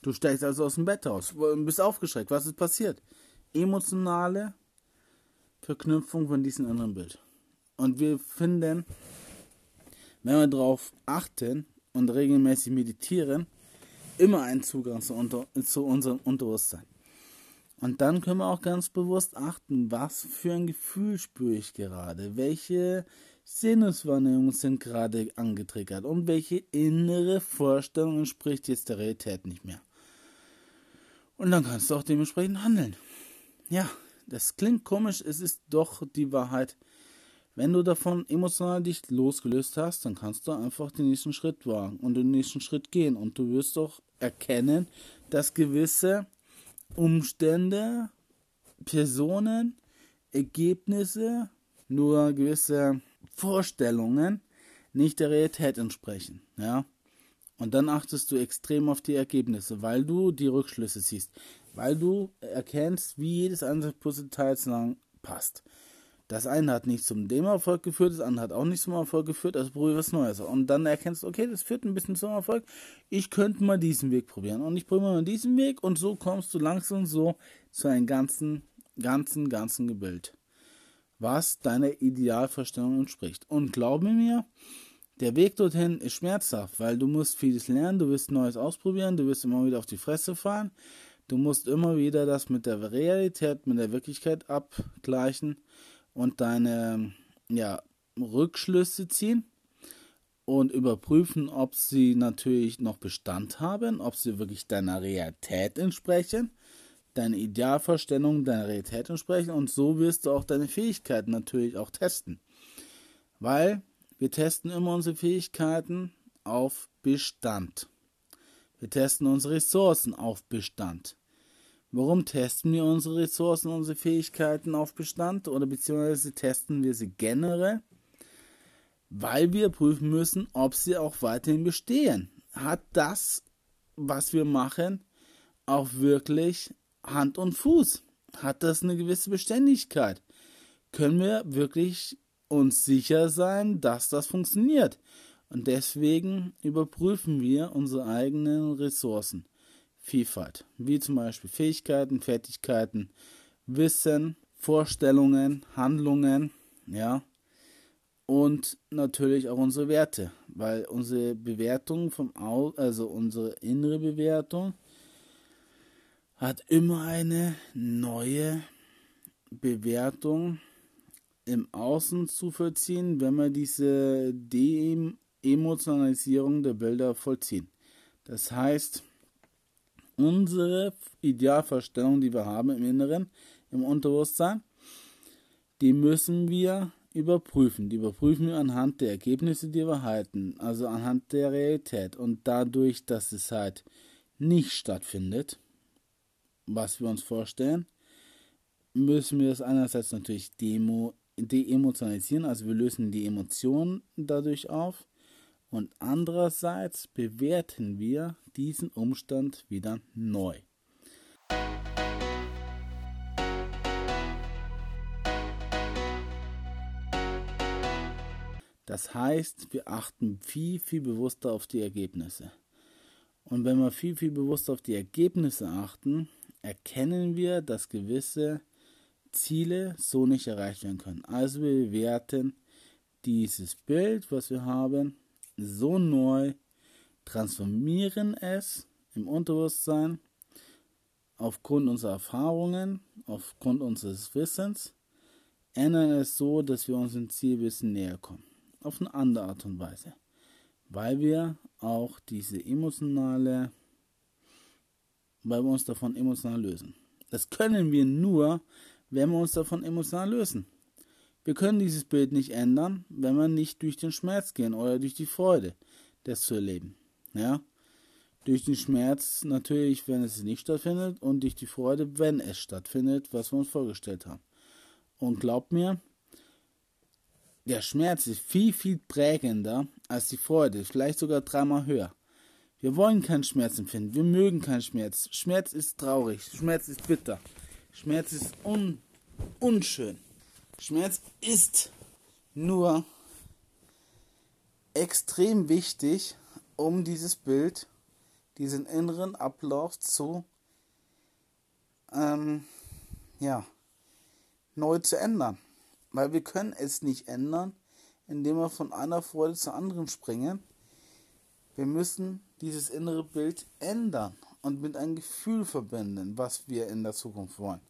Du steigst also aus dem Bett raus, bist aufgeschreckt. Was ist passiert? Emotionale Verknüpfung von diesem anderen Bild. Und wir finden, wenn wir darauf achten und regelmäßig meditieren, immer einen Zugang zu, unter, zu unserem Unterbewusstsein. Und dann können wir auch ganz bewusst achten, was für ein Gefühl spüre ich gerade, welche Sinneswahrnehmungen sind gerade angetriggert und welche innere Vorstellung entspricht jetzt der Realität nicht mehr. Und dann kannst du auch dementsprechend handeln. Ja, das klingt komisch, es ist doch die Wahrheit. Wenn du davon emotional dich losgelöst hast, dann kannst du einfach den nächsten Schritt wagen und den nächsten Schritt gehen. Und du wirst doch erkennen, dass gewisse Umstände, Personen, Ergebnisse nur gewisse Vorstellungen nicht der Realität entsprechen, ja. Und dann achtest du extrem auf die Ergebnisse, weil du die Rückschlüsse siehst, weil du erkennst, wie jedes einzelne Puzzleteil passt. Das eine hat nicht zum dem Erfolg geführt, das andere hat auch nicht zum Erfolg geführt, also probiere was Neues. Und dann erkennst du, okay, das führt ein bisschen zum Erfolg, ich könnte mal diesen Weg probieren. Und ich probiere mal diesen Weg und so kommst du langsam so zu einem ganzen, ganzen, ganzen Gebild was deiner Idealvorstellung entspricht. Und glaube mir, der Weg dorthin ist schmerzhaft, weil du musst vieles lernen, du wirst Neues ausprobieren, du wirst immer wieder auf die Fresse fahren, du musst immer wieder das mit der Realität, mit der Wirklichkeit abgleichen und deine ja, Rückschlüsse ziehen und überprüfen, ob sie natürlich noch Bestand haben, ob sie wirklich deiner Realität entsprechen deine Idealvorstellung deiner Realität entsprechen und so wirst du auch deine Fähigkeiten natürlich auch testen. Weil wir testen immer unsere Fähigkeiten auf Bestand. Wir testen unsere Ressourcen auf Bestand. Warum testen wir unsere Ressourcen, unsere Fähigkeiten auf Bestand oder beziehungsweise testen wir sie generell? Weil wir prüfen müssen, ob sie auch weiterhin bestehen. Hat das, was wir machen, auch wirklich Hand und Fuß? Hat das eine gewisse Beständigkeit? Können wir wirklich uns sicher sein, dass das funktioniert? Und deswegen überprüfen wir unsere eigenen Ressourcen. Vielfalt, wie zum Beispiel Fähigkeiten, Fertigkeiten, Wissen, Vorstellungen, Handlungen, ja. und natürlich auch unsere Werte, weil unsere Bewertung vom Au also unsere innere Bewertung hat immer eine neue Bewertung im Außen zu vollziehen, wenn wir diese De-Emotionalisierung der Bilder vollziehen. Das heißt, unsere Idealvorstellung, die wir haben im Inneren, im Unterbewusstsein, die müssen wir überprüfen. Die überprüfen wir anhand der Ergebnisse, die wir halten, also anhand der Realität. Und dadurch, dass es halt nicht stattfindet, was wir uns vorstellen, müssen wir es einerseits natürlich demo, de-emotionalisieren, also wir lösen die Emotionen dadurch auf und andererseits bewerten wir diesen Umstand wieder neu. Das heißt, wir achten viel, viel bewusster auf die Ergebnisse. Und wenn wir viel, viel bewusster auf die Ergebnisse achten, erkennen wir, dass gewisse Ziele so nicht erreicht werden können. Also wir bewerten dieses Bild, was wir haben, so neu, transformieren es im Unterbewusstsein aufgrund unserer Erfahrungen, aufgrund unseres Wissens, ändern es so, dass wir unserem Ziel ein bisschen näher kommen. Auf eine andere Art und Weise. Weil wir auch diese emotionale, weil wir uns davon emotional lösen. Das können wir nur, wenn wir uns davon emotional lösen. Wir können dieses Bild nicht ändern, wenn wir nicht durch den Schmerz gehen oder durch die Freude, das zu erleben. Ja? Durch den Schmerz natürlich, wenn es nicht stattfindet, und durch die Freude, wenn es stattfindet, was wir uns vorgestellt haben. Und glaubt mir, der Schmerz ist viel, viel prägender als die Freude, vielleicht sogar dreimal höher. Wir wollen keinen Schmerz empfinden, wir mögen keinen Schmerz. Schmerz ist traurig, Schmerz ist bitter, Schmerz ist un unschön. Schmerz ist nur extrem wichtig, um dieses Bild, diesen inneren Ablauf zu ähm, ja, neu zu ändern. Weil wir können es nicht ändern, indem wir von einer Freude zur anderen springen. Wir müssen dieses innere Bild ändern und mit einem Gefühl verbinden, was wir in der Zukunft wollen.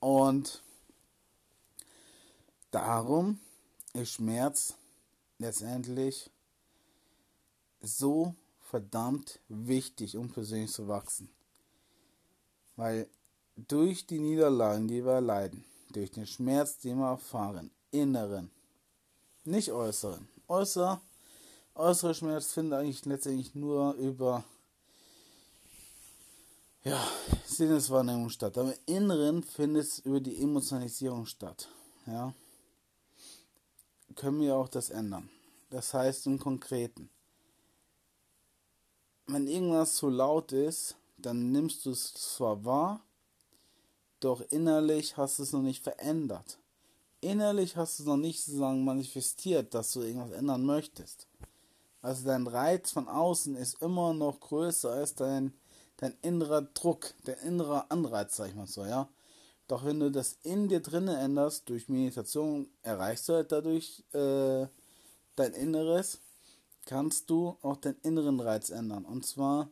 Und darum ist Schmerz letztendlich so verdammt wichtig, um persönlich zu wachsen. Weil durch die Niederlagen, die wir erleiden, durch den Schmerz, den wir erfahren, inneren, nicht äußeren. Äußer, äußere Schmerz findet eigentlich letztendlich nur über ja, Sinneswahrnehmung statt. Aber Inneren findet es über die Emotionalisierung statt. Ja. Können wir auch das ändern. Das heißt im Konkreten, wenn irgendwas zu laut ist, dann nimmst du es zwar wahr, doch innerlich hast du es noch nicht verändert. Innerlich hast du es noch nicht sozusagen manifestiert, dass du irgendwas ändern möchtest. Also dein Reiz von außen ist immer noch größer als dein dein innerer Druck, dein innerer Anreiz, sag ich mal so, ja. Doch wenn du das in dir drinnen änderst, durch Meditation erreichst du halt dadurch äh, dein Inneres, kannst du auch deinen inneren Reiz ändern. Und zwar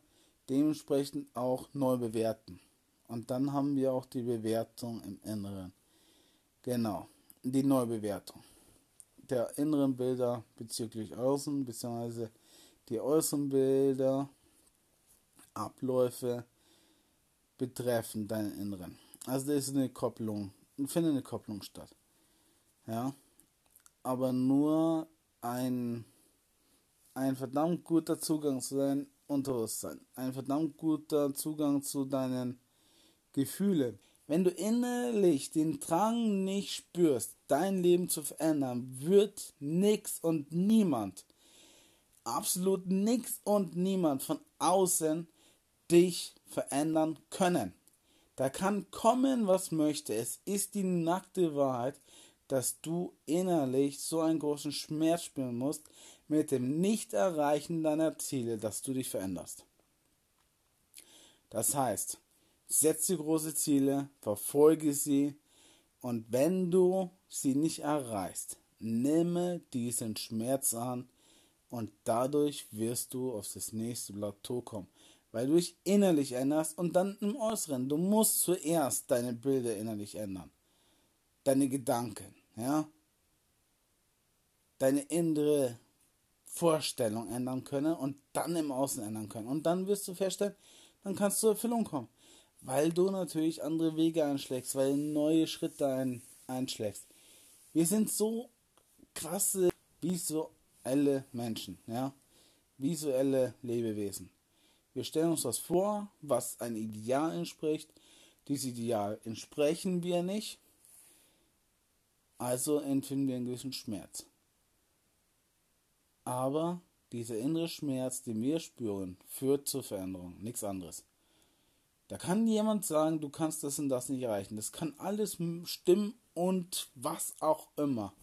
dementsprechend auch neu bewerten. Und dann haben wir auch die Bewertung im Inneren. Genau, die Neubewertung der inneren Bilder bezüglich Außen, beziehungsweise die äußeren Bilder Abläufe betreffen deinen Inneren. Also da ist eine Kopplung, findet eine Kopplung statt. Ja, aber nur ein, ein verdammt guter Zugang zu deinem Unterbewusstsein, ein verdammt guter Zugang zu deinen Gefühlen. Wenn du innerlich den Drang nicht spürst, dein Leben zu verändern, wird nichts und niemand, absolut nichts und niemand von außen dich verändern können. Da kann kommen, was möchte. Es ist die nackte Wahrheit, dass du innerlich so einen großen Schmerz spüren musst mit dem Nicht-Erreichen deiner Ziele, dass du dich veränderst. Das heißt, setze große Ziele, verfolge sie und wenn du sie nicht erreichst, Nimme diesen Schmerz an und dadurch wirst du auf das nächste Plateau kommen, weil du dich innerlich änderst und dann im Äußeren. Du musst zuerst deine Bilder innerlich ändern, deine Gedanken, ja, deine innere Vorstellung ändern können und dann im Außen ändern können. Und dann wirst du feststellen, dann kannst du zur Erfüllung kommen, weil du natürlich andere Wege einschlägst, weil du neue Schritte ein, einschlägst. Wir sind so krasse visuelle Menschen, ja, visuelle Lebewesen. Wir stellen uns was vor, was ein Ideal entspricht. Dieses Ideal entsprechen wir nicht. Also empfinden wir einen gewissen Schmerz. Aber dieser innere Schmerz, den wir spüren, führt zur Veränderung, nichts anderes. Da kann jemand sagen, du kannst das und das nicht erreichen. Das kann alles stimmen und was auch immer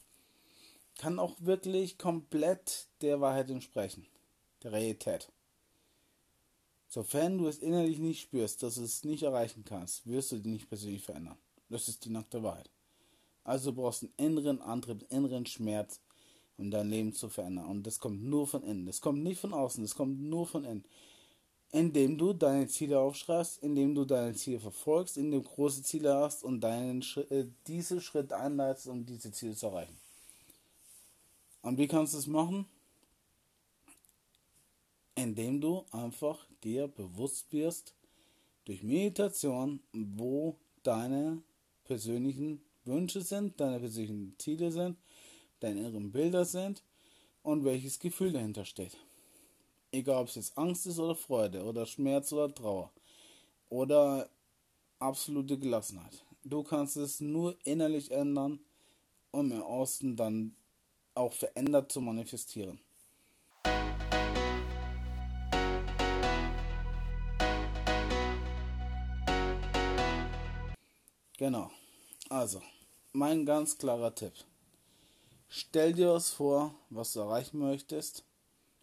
kann auch wirklich komplett der Wahrheit entsprechen, der Realität. Sofern du es innerlich nicht spürst, dass du es nicht erreichen kannst, wirst du dich nicht persönlich verändern. Das ist die nackte Wahrheit. Also brauchst du einen inneren Antrieb, einen inneren Schmerz, um dein Leben zu verändern. Und das kommt nur von innen. Das kommt nicht von außen, das kommt nur von innen. Indem du deine Ziele aufschreibst, indem du deine Ziele verfolgst, indem du große Ziele hast und deinen, äh, diese Schritt einleitest, um diese Ziele zu erreichen. Und wie kannst du es machen? Indem du einfach dir bewusst wirst, durch Meditation, wo deine persönlichen Wünsche sind, deine persönlichen Ziele sind, deine inneren Bilder sind und welches Gefühl dahinter steht. Egal ob es jetzt Angst ist oder Freude oder Schmerz oder Trauer oder absolute Gelassenheit. Du kannst es nur innerlich ändern, um im Außen dann auch verändert zu manifestieren. Genau. Also, mein ganz klarer Tipp. Stell dir was vor, was du erreichen möchtest.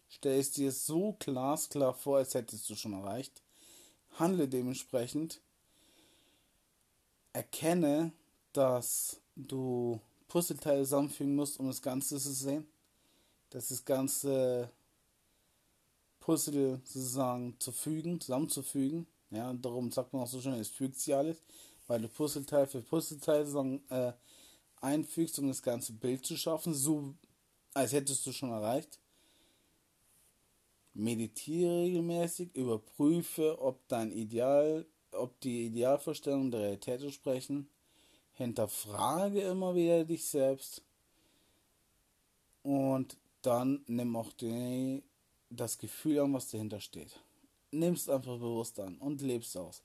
Stell es dir so glasklar vor, als hättest du schon erreicht. Handle dementsprechend. Erkenne, dass du Puzzleteile zusammenfügen musst, um das Ganze zu sehen. Dass das ganze Puzzle sozusagen zu fügen, zusammenzufügen. Ja, darum sagt man auch so schön, es fügt sich alles, weil du Puzzleteil für Puzzleteil sozusagen äh, einfügst, um das ganze Bild zu schaffen, so als hättest du schon erreicht. Meditiere regelmäßig, überprüfe, ob dein Ideal, ob die Idealvorstellungen der Realität entsprechen hinterfrage immer wieder dich selbst und dann nimm auch die, das Gefühl an, was dahinter steht. Nimm es einfach bewusst an und lebst aus.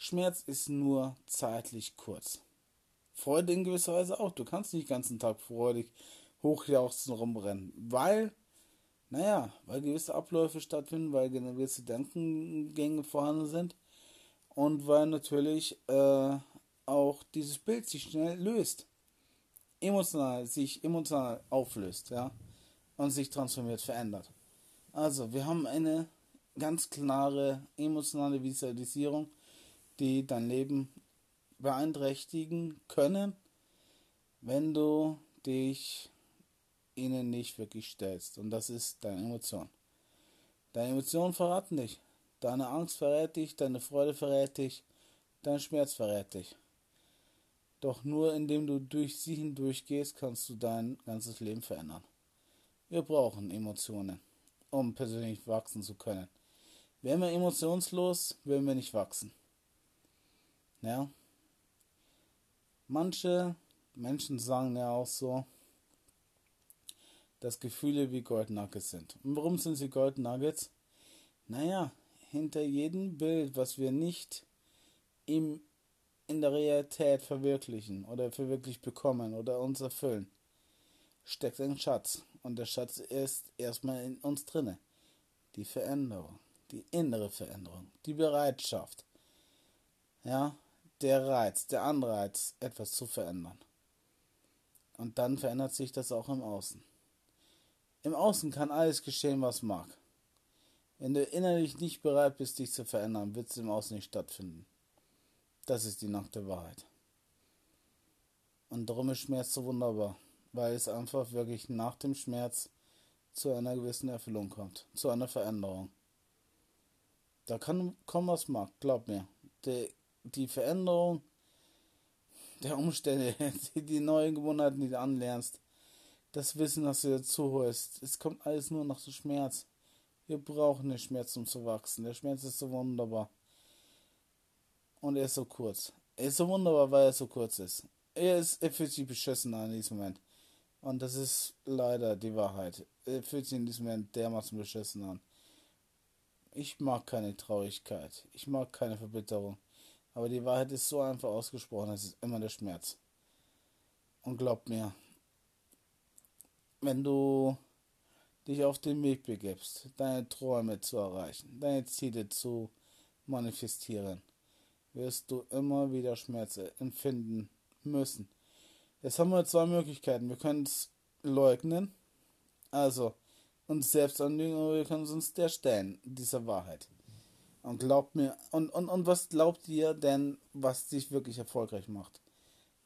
Schmerz ist nur zeitlich kurz. Freude in gewisser Weise auch. Du kannst nicht den ganzen Tag freudig hochjauchzen rumrennen, weil, naja, weil gewisse Abläufe stattfinden, weil gewisse Denkengänge vorhanden sind und weil natürlich äh, auch dieses Bild sich schnell löst. Emotional, sich emotional auflöst, ja, und sich transformiert, verändert. Also, wir haben eine ganz klare emotionale Visualisierung, die dein Leben beeinträchtigen können, wenn du dich ihnen nicht wirklich stellst. Und das ist deine Emotion. Deine Emotionen verraten dich. Deine Angst verrät dich, deine Freude verrät dich, dein Schmerz verrät dich. Doch nur indem du durch sie hindurchgehst, kannst du dein ganzes Leben verändern. Wir brauchen Emotionen, um persönlich wachsen zu können. Wären wir emotionslos, würden wir nicht wachsen. Ja. Manche Menschen sagen ja auch so, dass Gefühle wie Gold Nuggets sind. Und warum sind sie Gold Nuggets? Naja, hinter jedem Bild, was wir nicht im in der Realität verwirklichen oder verwirklicht bekommen oder uns erfüllen, steckt ein Schatz. Und der Schatz ist erstmal in uns drinne. Die Veränderung, die innere Veränderung, die Bereitschaft, ja, der Reiz, der Anreiz, etwas zu verändern. Und dann verändert sich das auch im Außen. Im Außen kann alles geschehen, was mag. Wenn du innerlich nicht bereit bist, dich zu verändern, wird es im Außen nicht stattfinden. Das ist die nackte Wahrheit. Und darum ist Schmerz so wunderbar. weil es einfach wirklich nach dem Schmerz zu einer gewissen Erfüllung kommt, zu einer Veränderung. Da kann kommen, was mag, glaub mir. Die, die Veränderung der Umstände, die, die neuen Gewohnheiten, die du anlernst, das Wissen, das du dazu holst, es kommt alles nur nach dem Schmerz. Wir brauchen den Schmerz, um zu wachsen. Der Schmerz ist so wunderbar. Und er ist so kurz. Er ist so wunderbar, weil er so kurz ist. Er, ist, er fühlt sich beschissen an in diesem Moment. Und das ist leider die Wahrheit. Er fühlt sich in diesem Moment dermaßen beschissen an. Ich mag keine Traurigkeit. Ich mag keine Verbitterung. Aber die Wahrheit ist so einfach ausgesprochen, es ist immer der Schmerz. Und glaub mir, wenn du dich auf den Weg begibst, deine Träume zu erreichen, deine Ziele zu manifestieren, wirst du immer wieder Schmerzen empfinden müssen. Jetzt haben wir zwei Möglichkeiten. Wir können es leugnen, also uns selbst anlügen, oder wir können uns der stellen, dieser Wahrheit. Und glaubt mir, und, und, und was glaubt ihr denn, was dich wirklich erfolgreich macht?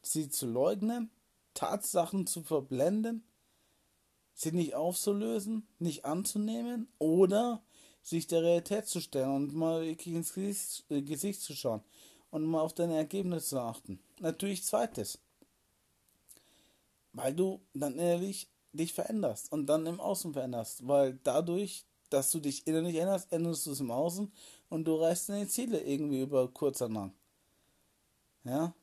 Sie zu leugnen, Tatsachen zu verblenden, sie nicht aufzulösen, nicht anzunehmen oder sich der Realität zu stellen und mal ins Gesicht, äh, Gesicht zu schauen und mal auf deine Ergebnisse zu achten. Natürlich zweites. Weil du dann innerlich dich veränderst und dann im Außen veränderst. Weil dadurch, dass du dich innerlich änderst, änderst du es im Außen und du reißt deine Ziele irgendwie über kurz oder lang. Ja?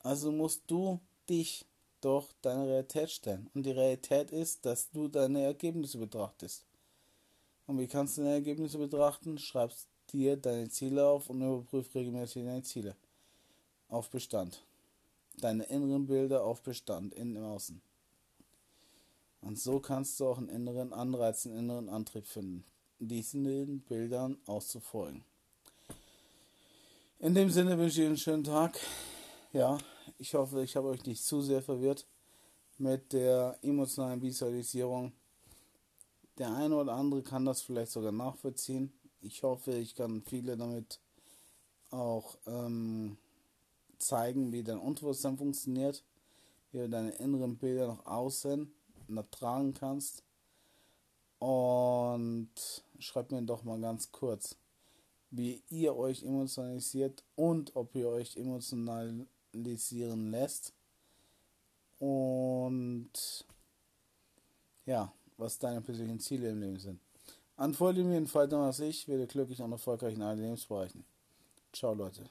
Also musst du dich doch deine Realität stellen. Und die Realität ist, dass du deine Ergebnisse betrachtest. Und wie kannst du deine Ergebnisse betrachten? Schreibst dir deine Ziele auf und überprüf regelmäßig deine Ziele. Auf Bestand. Deine inneren Bilder auf Bestand, innen im Außen. Und so kannst du auch einen inneren Anreiz, einen inneren Antrieb finden, diesen Bildern auszufolgen. In dem Sinne wünsche ich einen schönen Tag. Ja, ich hoffe, ich habe euch nicht zu sehr verwirrt mit der emotionalen Visualisierung. Der eine oder andere kann das vielleicht sogar nachvollziehen. Ich hoffe, ich kann viele damit auch ähm, zeigen, wie dein Unterbewusstsein funktioniert, wie deine inneren Bilder nach außen tragen kannst. Und schreibt mir doch mal ganz kurz, wie ihr euch emotionalisiert und ob ihr euch emotionalisieren lässt. Und ja, was deine persönlichen Ziele im Leben sind. Antworte mir in Fall als ich, werde glücklich und erfolgreich in allen Lebensbereichen. Ciao Leute.